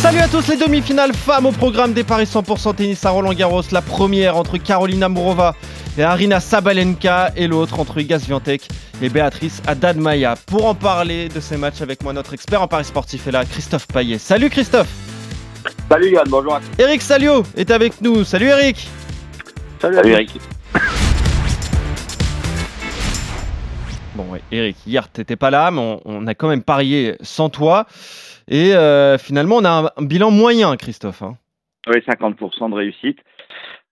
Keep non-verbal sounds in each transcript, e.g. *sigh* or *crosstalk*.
Salut à tous les demi-finales femmes au programme des paris 100% tennis à Roland Garros. La première entre Carolina Mourova et Arina Sabalenka et l'autre entre Iga Swiatek et Béatrice Haddad-Maia. Pour en parler de ces matchs avec moi, notre expert en paris sportif est là, Christophe Paillet. Salut Christophe Salut Yann, bonjour à tous. Eric Salio est avec nous. Salut Eric Salut, Salut Eric. Bon ouais, Eric, hier t'étais pas là, mais on, on, a quand même parié sans toi. Et euh, finalement, on a un, bilan moyen, Christophe. Hein. Oui, 50% de réussite.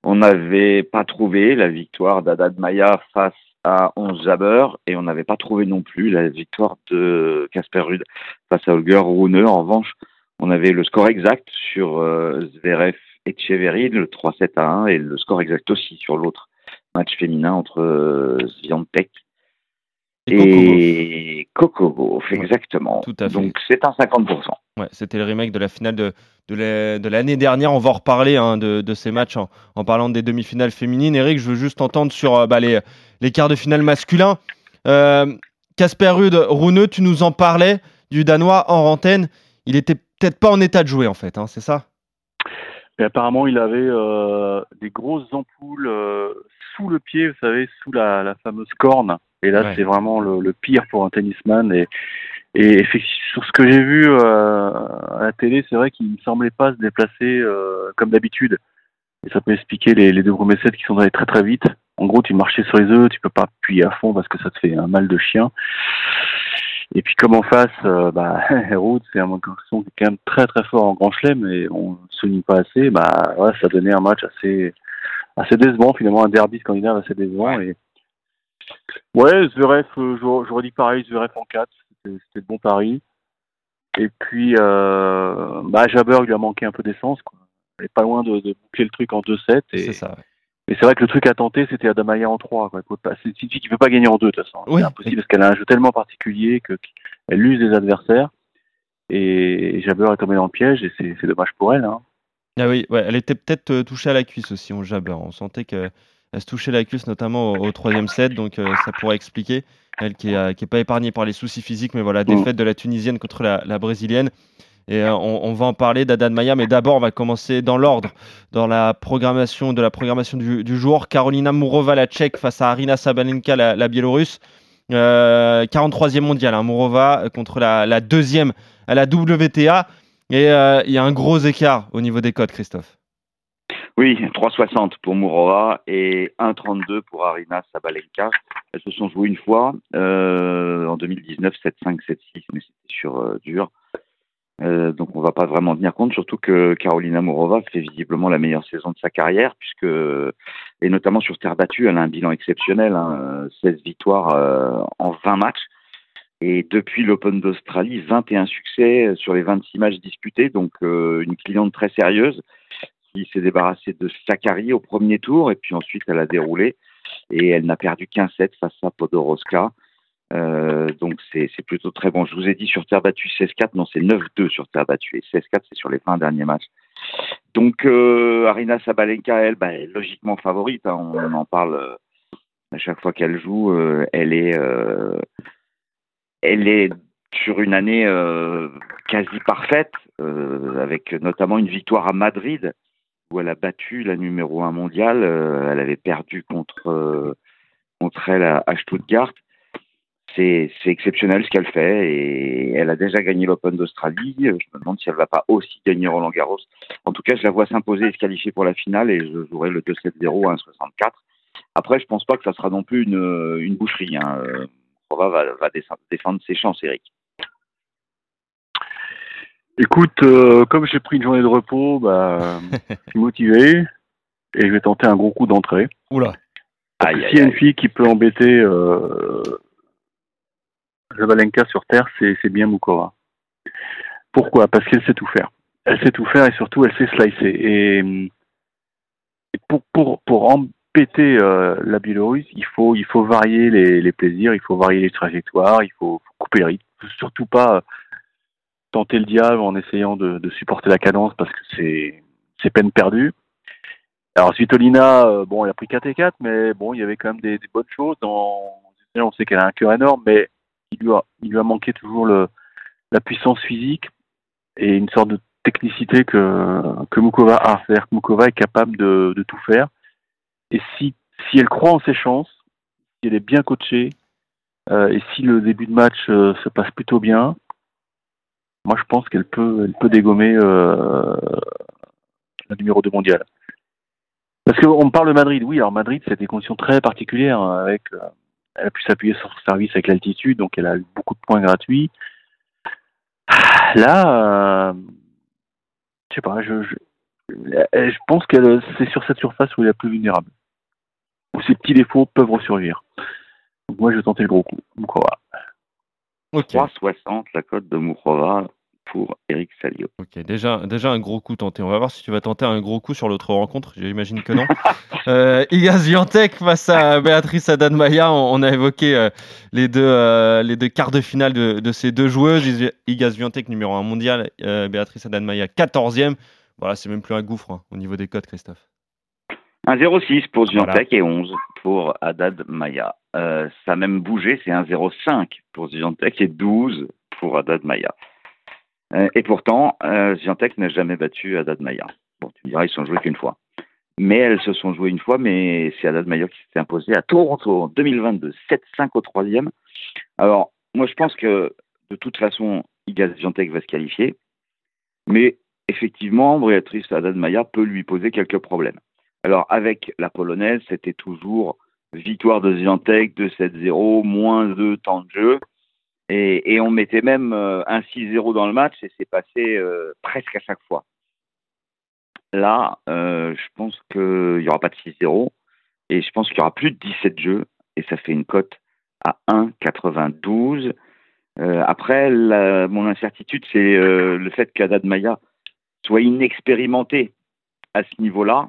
On n'avait pas trouvé la victoire d'Adad Maya face à 11 Jabber et on n'avait pas trouvé non plus la victoire de Casper Rude face à Holger Rune. En revanche, on avait le score exact sur euh, Zverev et Chevery, le 3-7 à 1 et le score exact aussi sur l'autre match féminin entre euh, et Coco exactement. Tout à fait. Donc c'est un 50%. Ouais, c'était le remake de la finale de, de l'année dernière. On va en reparler hein, de, de, ces matchs en, en parlant des demi-finales féminines. Eric, je veux juste entendre sur euh, bah, les, les quarts de finale masculins. Casper euh, Rude, Runeux, tu nous en parlais du Danois en rantaine. Il était peut-être pas en état de jouer en fait, hein, c'est ça? Mais apparemment, il avait euh, des grosses ampoules euh, sous le pied, vous savez, sous la, la fameuse corne. Et là, ouais. c'est vraiment le, le, pire pour un tennisman. Et, et sur ce que j'ai vu euh, à la télé, c'est vrai qu'il ne semblait pas se déplacer euh, comme d'habitude. Et ça peut expliquer les, les deux premiers sets qui sont allés très très vite. En gros, tu marchais sur les œufs, tu peux pas appuyer à fond parce que ça te fait un mal de chien. Et puis comme en face, euh, bah, *laughs* Ruud, c'est un garçon qui est quand même très très fort en grand chelem et on ne souligne pas assez. Bah, ouais, ça donnait un match assez assez décevant finalement, un derby scandinave assez décevant. Et ouais, Zverev, euh, j'aurais dit pareil, Zverev en 4, c'était le bon pari. Et puis, euh, bah, Jabber, il lui a manqué un peu d'essence. Quoi. Il est pas loin de, de boucler le truc en 2-7. Et... C'est ça. Ouais. C'est vrai que le truc à tenter, c'était Adamaya en 3. Quoi. C'est une fille qui ne peut pas gagner en 2, de toute façon. Oui. C'est impossible parce qu'elle a un jeu tellement particulier qu'elle use les adversaires. Et Jabber est tombé dans le piège et c'est dommage pour elle. Hein. Ah oui, ouais, elle était peut-être euh, touchée à la cuisse aussi, on Jabber. On sentait qu'elle se touchait la cuisse, notamment au, au troisième set, donc euh, ça pourrait expliquer. Elle qui n'est qui est pas épargnée par les soucis physiques, mais voilà, défaite mmh. de la Tunisienne contre la, la Brésilienne. Et euh, on, on, va en parler d'Adan Maya, mais d'abord on va commencer dans l'ordre, dans la programmation de la programmation du, du, jour. Carolina Mourova, la Tchèque, face à Arina Sabalenka, la, la Biélorusse. Euh, 43e mondial, hein, Mourova contre la, la, deuxième à la WTA. Et euh, il y a un gros écart au niveau des codes, Christophe. Oui, 3,60 pour Mourova et 1,32 pour Arina Sabalenka. Elles se sont jouées une fois euh, en 2019, 7-5, 7-6, mais c'était sur euh, dur. Donc on va pas vraiment tenir compte, surtout que Carolina Mourova fait visiblement la meilleure saison de sa carrière, puisque et notamment sur terre battue, elle a un bilan exceptionnel, hein, 16 victoires euh, en 20 matchs. Et depuis l'Open d'Australie, 21 succès sur les 26 matchs disputés, donc euh, une cliente très sérieuse qui s'est débarrassée de Sakari au premier tour, et puis ensuite elle a déroulé, et elle n'a perdu qu'un set face à Podoroska. Euh, donc c'est plutôt très bon. Je vous ai dit sur terre battue 16-4, non c'est 9-2 sur terre battue et 16-4 c'est sur les 20 derniers matchs. Donc euh, Arina Sabalenka, elle, bah, est logiquement favorite. Hein. On, on, en parle euh, à chaque fois qu'elle joue. Euh, elle est, euh, elle est sur une année euh, quasi parfaite, avec notamment une victoire à Madrid où elle a battu la numéro 1 mondiale. elle avait perdu contre contre elle à, Stuttgart c'est exceptionnel ce qu'elle fait et elle a déjà gagné l'Open d'Australie. Je me demande si elle va pas aussi gagner Roland Garros. En tout cas, je la vois s'imposer et se qualifier pour la finale et je jouerai le 2-7-0 à 1-64. Après, je pense pas que ça sera non plus une, une boucherie. Hein. Va, va défendre ses chances, Eric. Écoute, euh, comme j'ai pris une journée de repos, bah, *laughs* je suis motivé et je vais tenter un gros coup d'entrée. Oula. S'il y a une fille qui peut embêter euh, Zabalenka sur terre, c'est bien Mukova. Pourquoi? Parce qu'elle sait tout faire. Elle sait tout faire et surtout elle sait slicer. Et, et pour, pour, pour embêter euh, la Biélorusse, il faut, il faut varier les, les, plaisirs, il faut varier les trajectoires, il faut, couper le rythme. Surtout pas tenter le diable en essayant de, supporter la cadence parce que c'est c'est peine perdue. Alors Svitolina, euh, bon, elle a pris 4 et 4, mais bon, il y avait quand même des, bonnes choses. On sait qu'elle a un cœur énorme, mais il lui a, il lui a manqué toujours la puissance physique et une sorte de technicité que, que Mukova a. C'est-à-dire que Mukova est capable de tout faire. Et si, si elle croit en ses chances, si elle est bien coachée, euh, et si le début de match euh, se passe plutôt bien, moi je pense qu'elle peut, elle peut dégommer euh, la numéro 2 mondiale. Parce qu'on me parle de Madrid, oui, alors Madrid c'est des conditions très particulières, hein, avec, euh, elle a pu s'appuyer sur son service avec l'altitude, donc elle a eu beaucoup de points gratuits. Là, euh, je sais pas, je, je, je pense que c'est sur cette surface où elle est la plus vulnérable. Où ses petits défauts peuvent ressurgir. Donc moi je vais tenter le gros coup, Moukova. Ok. 3,60 la cote de Mourova pour Eric Salio. Ok, déjà, déjà un gros coup tenté. On va voir si tu vas tenter un gros coup sur l'autre rencontre. J'imagine que non. *laughs* euh, Iga Swiatek face à Béatrice Haddad-Maia. On, on, a évoqué euh, les, deux, euh, les deux quarts de finale de, de ces deux joueuses. Iga Swiatek numéro 1 mondial, euh, Béatrice Haddad-Maia 14e. Voilà, c'est même plus un gouffre hein, au niveau des cotes, Christophe. Un 0,6 pour Swiatek voilà. et 11 pour Haddad Maya. Euh, ça a même bougé, c'est un 0,5 pour Swiatek et 12 pour Haddad Maya. Euh, et pourtant, euh, n'a jamais battu Haddad Maya. Bon, tu me diras, ils se sont joués qu'une fois. Mais elles se sont jouées une fois, mais c'est Haddad Maya qui s'est imposé à Toronto en 2022, 7-5 au troisième. Alors, moi, je pense que de toute façon, Iga Swiatek va se qualifier. Mais effectivement, Béatrice Haddad Maya peut lui poser quelques problèmes. Alors, avec la polonaise, c'était toujours victoire de Ziantek, 2-7-0, moins de temps de jeu. Et, on mettait même euh, un 6-0 dans le match et c'est passé euh, presque à chaque fois. Là, euh, je pense qu'il n'y aura pas de 6-0 et je pense qu'il y aura plus de 17 jeux et ça fait une cote à 1,92. après, mon incertitude, c'est le fait qu'Adad Maya soit inexpérimentée à ce niveau-là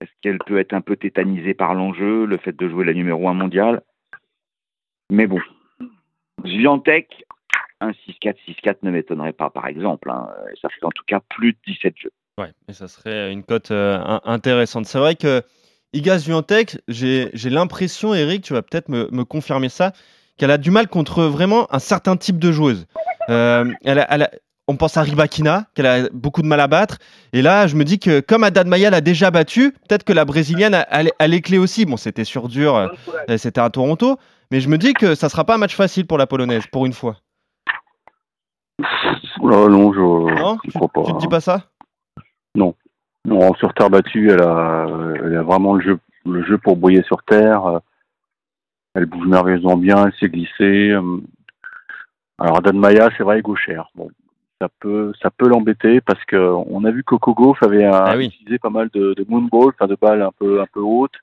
est-ce qu'elle peut être un peu tétanisée par l'enjeu, le fait de jouer la numéro 1 mondiale? Mais bon, Zviantec, un 6-4, 6-4 ne m'étonnerait pas, par exemple. Hein. Ça fait en tout cas plus de 17 jeux. Ouais, et ça serait une cote euh, intéressante. C'est vrai que Iga Zviantec, j'ai l'impression, Eric, tu vas peut-être me, me, confirmer ça, qu'elle a du mal contre vraiment un certain type de joueuse. Euh, elle a, on pense à Ribakina, qu'elle a beaucoup de mal à battre. Et là, je me dis que comme Haddad Maya l'a déjà battu, peut-être que la brésilienne a, a, a, les clés aussi. Bon, c'était sur dur, euh, c'était à Toronto. Mais je me dis que ça sera pas un match facile pour la polonaise, pour une fois. Là, non, je non, je crois pas. Tu te dis pas ça? Non. Non, sur terre battue, elle a, elle a vraiment le jeu, le jeu pour brouiller sur terre. Elle bouge merveilleusement bien, elle s'est glissée. Alors, Haddad Maya, c'est vrai, gauchère. Bon, ça peut ça peut l'embêter parce que on a vu que Coco Gauff avait un, ah oui. utilisé pas mal de, de moonball, enfin de balles un peu un peu hautes.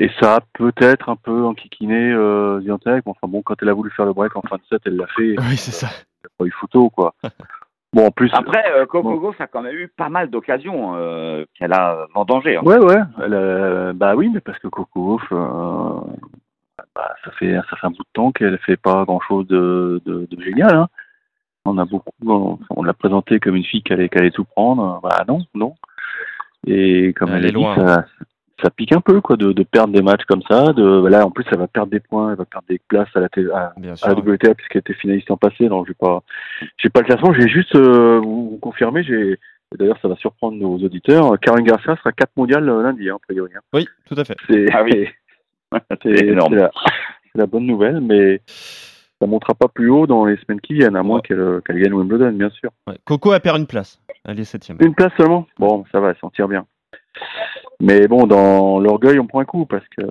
Et ça a peut-être un peu enquiquiné euh, Ziantec. Enfin bon, quand elle a voulu faire le break en fin de set, elle l'a fait. Oui, c'est ça. Elle a pas eu photo, quoi. *laughs* bon, en plus. Après, euh, Coco bon. Gauff a quand même eu pas mal d'occasions euh, qu'elle a vendangées. Hein. Ouais, ouais. Elle bah oui, mais parce que Coco Gauff, euh, bah, ça fait ça fait un bout de temps qu'elle fait pas grand-chose de, de, de génial. Hein on a beaucoup, on, on l'a présenté comme une fille qui allait, qui allait tout prendre. Bah non, non. Et comme elle, elle a dit, ça, ça, pique un peu quoi, de, de, perdre des matchs comme ça. De, là, en plus, elle va perdre des points, elle va perdre des places à la, à, à la WTA puisqu'elle était finaliste en passé. Donc, j'ai pas, j'ai pas le classement. J'ai juste euh, vous, vous confirmer. J'ai D'ailleurs, ça va surprendre nos auditeurs. Caroline Garcia sera 4 mondiales lundi, hein, a priori. Hein. Oui, tout à fait. C'est ah oui. *laughs* énorme. La, la, bonne nouvelle, mais ça ne montera pas plus haut dans les semaines qui viennent, à moins ouais. qu'elle qu gagne Wimbledon, bien sûr. Ouais. Coco a perdu une place. Elle est septième. Une place seulement? Bon, ça va, elle s'en tire bien. Mais bon, dans l'orgueil, on prend un coup parce que.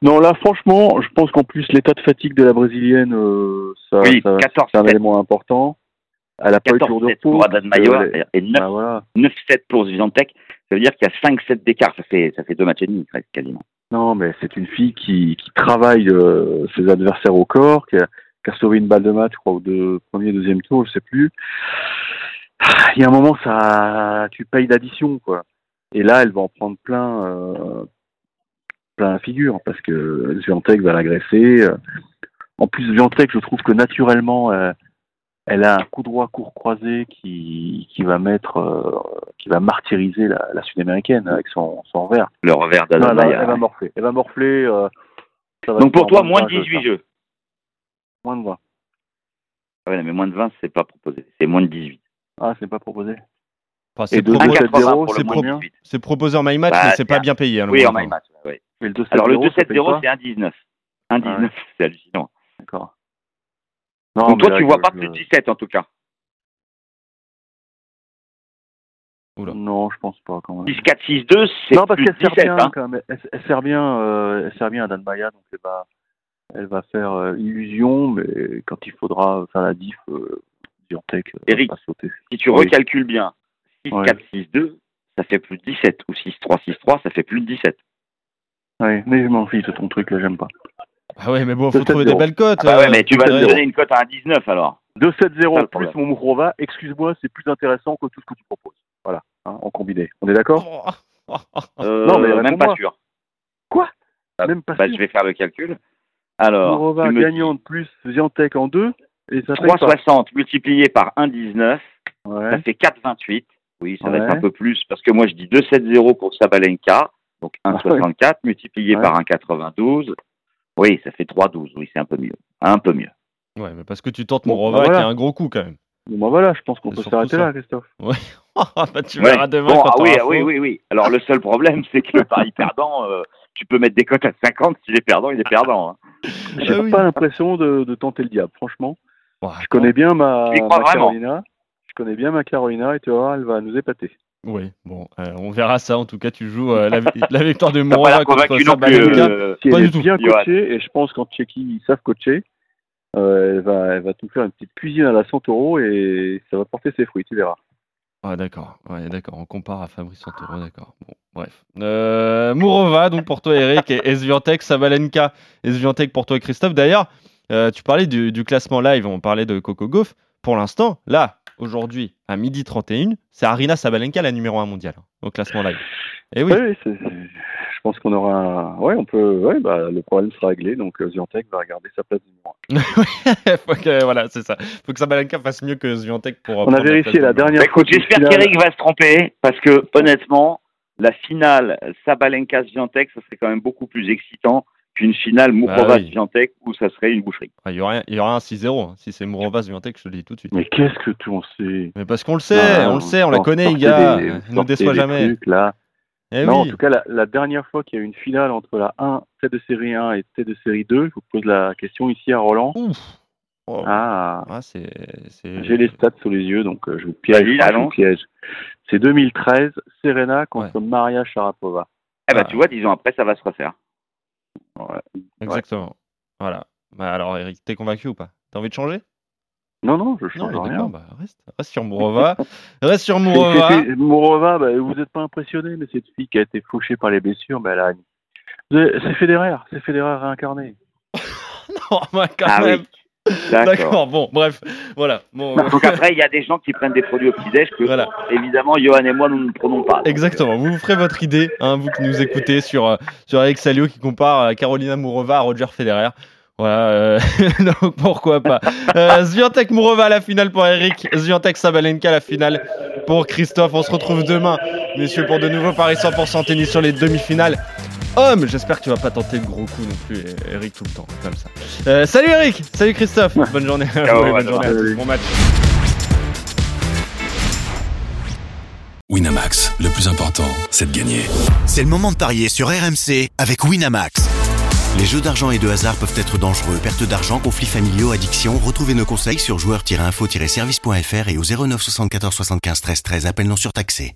Non, là, franchement, je pense qu'en plus, l'état de fatigue de la brésilienne, euh, ça, oui, ça c'est un élément important. Elle a pas eu de tour de repos. pour Haddad Mayor et 9-7 ah, voilà. pour Zviantec. Ça veut dire qu'il y a 5-7 d'écart. Ça fait, ça fait deux matchs et demi, quasiment. Non, mais c'est une fille qui, travaille euh, ses adversaires au corps, qui a, sauvé une balle de match, je crois, au deux, premier, deuxième tour, je sais plus. Il y a un moment, ça, tu payes l'addition, quoi. Et là, elle va en prendre plein, euh, plein la figure, parce que Viantec va l'agresser. En plus, Viantec, je trouve que naturellement, euh, elle a un coup droit court croisé qui, qui va mettre, euh, qui va martyriser la, la sud-américaine avec son, son revers. Le revers Non, elle, va, d'Adamaya. elle va morfler. Elle va morfler. euh, ça va Donc pour toi, moins de moins 18 jeux. Moins de 20. Ah ouais, mais moins de 20, c'est pas proposé. C'est moins de 18. Ah, c'est pas proposé. Enfin, c'est de propo- 2-7-0, 1,80 pour c'est le moins de combien 18. c'est proposé en my match, Bah, mais c'est pas bien payé. hein, le Oui, en my match. ouais. Le 2-7-0, Alors le ça paye 2-7-0, quoi c'est 1,19. 1,19, c'est hallucinant. Non, Donc toi, là, tu je- vois pas je- plus de 17 en tout cas. Oula. Non, je pense pas quand même. 6-4, 6-2, c'est Non, parce plus qu'elle de sert 17. bien hein. quand même. Elle, elle sert bien, euh, elle sert bien à Dan Maya, donc elle va, elle va faire euh, illusion, mais quand il faudra faire la diff, euh, Diantec euh, Eric. va sauter. Si tu Oui. recalcules bien, 6-4, Ouais. 6-2, ça fait plus de 17. Ou 6-3, 6-3, ça fait plus de 17. Ouais, mais je m'en fiche de ton truc là, j'aime pas. Ah ouais, mais bon, faut 2-7-0. trouver des belles cotes. Ah bah ouais, euh, mais tu vas te donner une cote à 1,19 alors. 2-7-0 Pas le plus mon Mourova, excuse-moi, c'est plus intéressant que tout ce que tu proposes. Voilà, hein, en combiné. On est d'accord Oh. Euh, Non, mais même pas sûr. Quoi? Ah, Même pas Bah, sûr. je vais faire le calcul. Alors, Mourova tu me gagnante plus Ziantec en 2, et ça fait pas. 3,60 multiplié par 1,19, ça Ouais, fait 4,28. Oui, ça va Ouais. être un peu plus parce que moi je dis 2,70 pour Sabalenka, donc Ah 1,64 multiplié Ouais. par 1,92. Oui, ça fait 3,12. Oui, c'est un peu mieux. Un peu mieux. Ouais, mais parce que tu tentes Bon, Mourova bah voilà. qui a un gros coup quand même. bon bah voilà, je pense qu'on peut s'arrêter là, Christophe. *laughs* bah, tu Ouais. verras demain Bon, quand ah oui, ah oui, oui, oui. Alors le seul problème, c'est que le pari perdant, euh, tu peux mettre des cotes à 50. S'il est perdant, il est perdant. hein. J'ai Ah oui. pas l'impression de, de tenter le diable, franchement. Je connais bien ma, Carolina. Je connais bien ma Carolina et tu voir, elle va nous épater. Oui, bon, euh, on verra ça. En tout cas, tu joues euh, la, la victoire de *laughs* l'air contre convaincu non plus. Sabalenka. euh, Si Pas elle du est tout. bien coachée, et je pense qu'en Tchéquie, ils savent coacher, euh, elle, va, elle va tout faire une petite cuisine à la Santoro et ça va porter ses fruits, tu verras. Ah d'accord, ouais, d'accord, on compare à Fabrice Santoro, d'accord. Bon, bref. Euh, Mourova, donc pour toi Eric, et Sviantec, Sabalenka et Sviantec pour toi Christophe. D'ailleurs, euh, tu parlais du, du classement live, on parlait de Coco Gauff. Pour l'instant, là, aujourd'hui, à midi 31, c'est Arina Sabalenka la numéro 1 mondiale hein, au classement live. Et oui, Oui, oui, c'est- c'est- je pense qu'on aura un... Ouais, on peut... Ouais, bah, le problème sera réglé, donc euh, Ziantec va regarder sa place numéro un. *laughs* faut que, voilà, c'est ça. faut que Sabalenka fasse mieux que Sviantec pour. On a la vérifié la de- dernière Bah, écoute, j'espère finale- qu'Eric va se tromper parce que honnêtement, la finale Sabalenka-Sviantec, ça serait quand même beaucoup plus excitant qu'une finale Mourova-Sviantec où ça serait une boucherie. Ah, Il y aura, il y aura un 6-0. hein. Si c'est Mourova Sviantec, je te le dis tout de suite. Mais qu'est-ce que tu en sais? Mais parce qu'on le sait, on le sait, on la connaît, les gars. Des- Ne nous déçoit jamais. trucs, là. Eh non, en tout cas, la, la dernière fois qu'il y a eu une finale entre la 1, tête de série 1 et tête de série 2, je vous pose la question ici à Roland. Ouf. Oh. Ah, Ah, j'ai les stats sous les yeux, donc euh, je vous piège. Piège. C'est 2013, Serena contre Maria Sharapova. Eh ben, Ah. tu vois, dix ans après, ça va se refaire. Ouais. Exactement. Voilà. Bah alors, Eric, t'es convaincu ou pas? T'as envie de changer? Non, non, je Non, change mais rien. bah reste. Reste sur Mourova. *laughs* reste sur Mourova. Mourova, bah, vous n'êtes pas impressionné, mais cette fille qui a été fauchée par les blessures, bah, a... C'est c'est Federer, c'est Federer réincarné. *laughs* non, bah, quand Ah même. oui. D'accord. Bon, bref. Voilà. Bon, euh, Donc après, il y a des gens qui prennent des produits au petit-déj que, Voilà. évidemment, Johan et moi, nous ne prenons pas. Donc, Exactement. Vous vous ferez votre idée, hein, vous qui nous écoutez sur, euh, sur Eric Salio qui compare euh, Carolina Mourova à Roger Federer. Voilà, euh, *laughs* donc pourquoi pas. Euh, Mourova à la finale pour Eric, Swiatek Sabalenka à la finale pour Christophe. On se retrouve demain, messieurs, pour de nouveaux paris 100% tennis sur les demi-finales. Homme, j'espère que tu vas pas tenter le gros coup non plus, Eric, tout le temps, comme ça. Euh, salut Eric, salut Christophe, bonne journée, bonne journée à demain. tous. Bon match. Winamax, le plus important, c'est de gagner. C'est le moment de parier sur RMC avec Winamax. Les jeux d'argent et de hasard peuvent être dangereux. Perte d'argent, conflits familiaux, addiction. Retrouvez nos conseils sur joueurs-info-service.fr et au 09 74 75 13 13. Appel non surtaxé.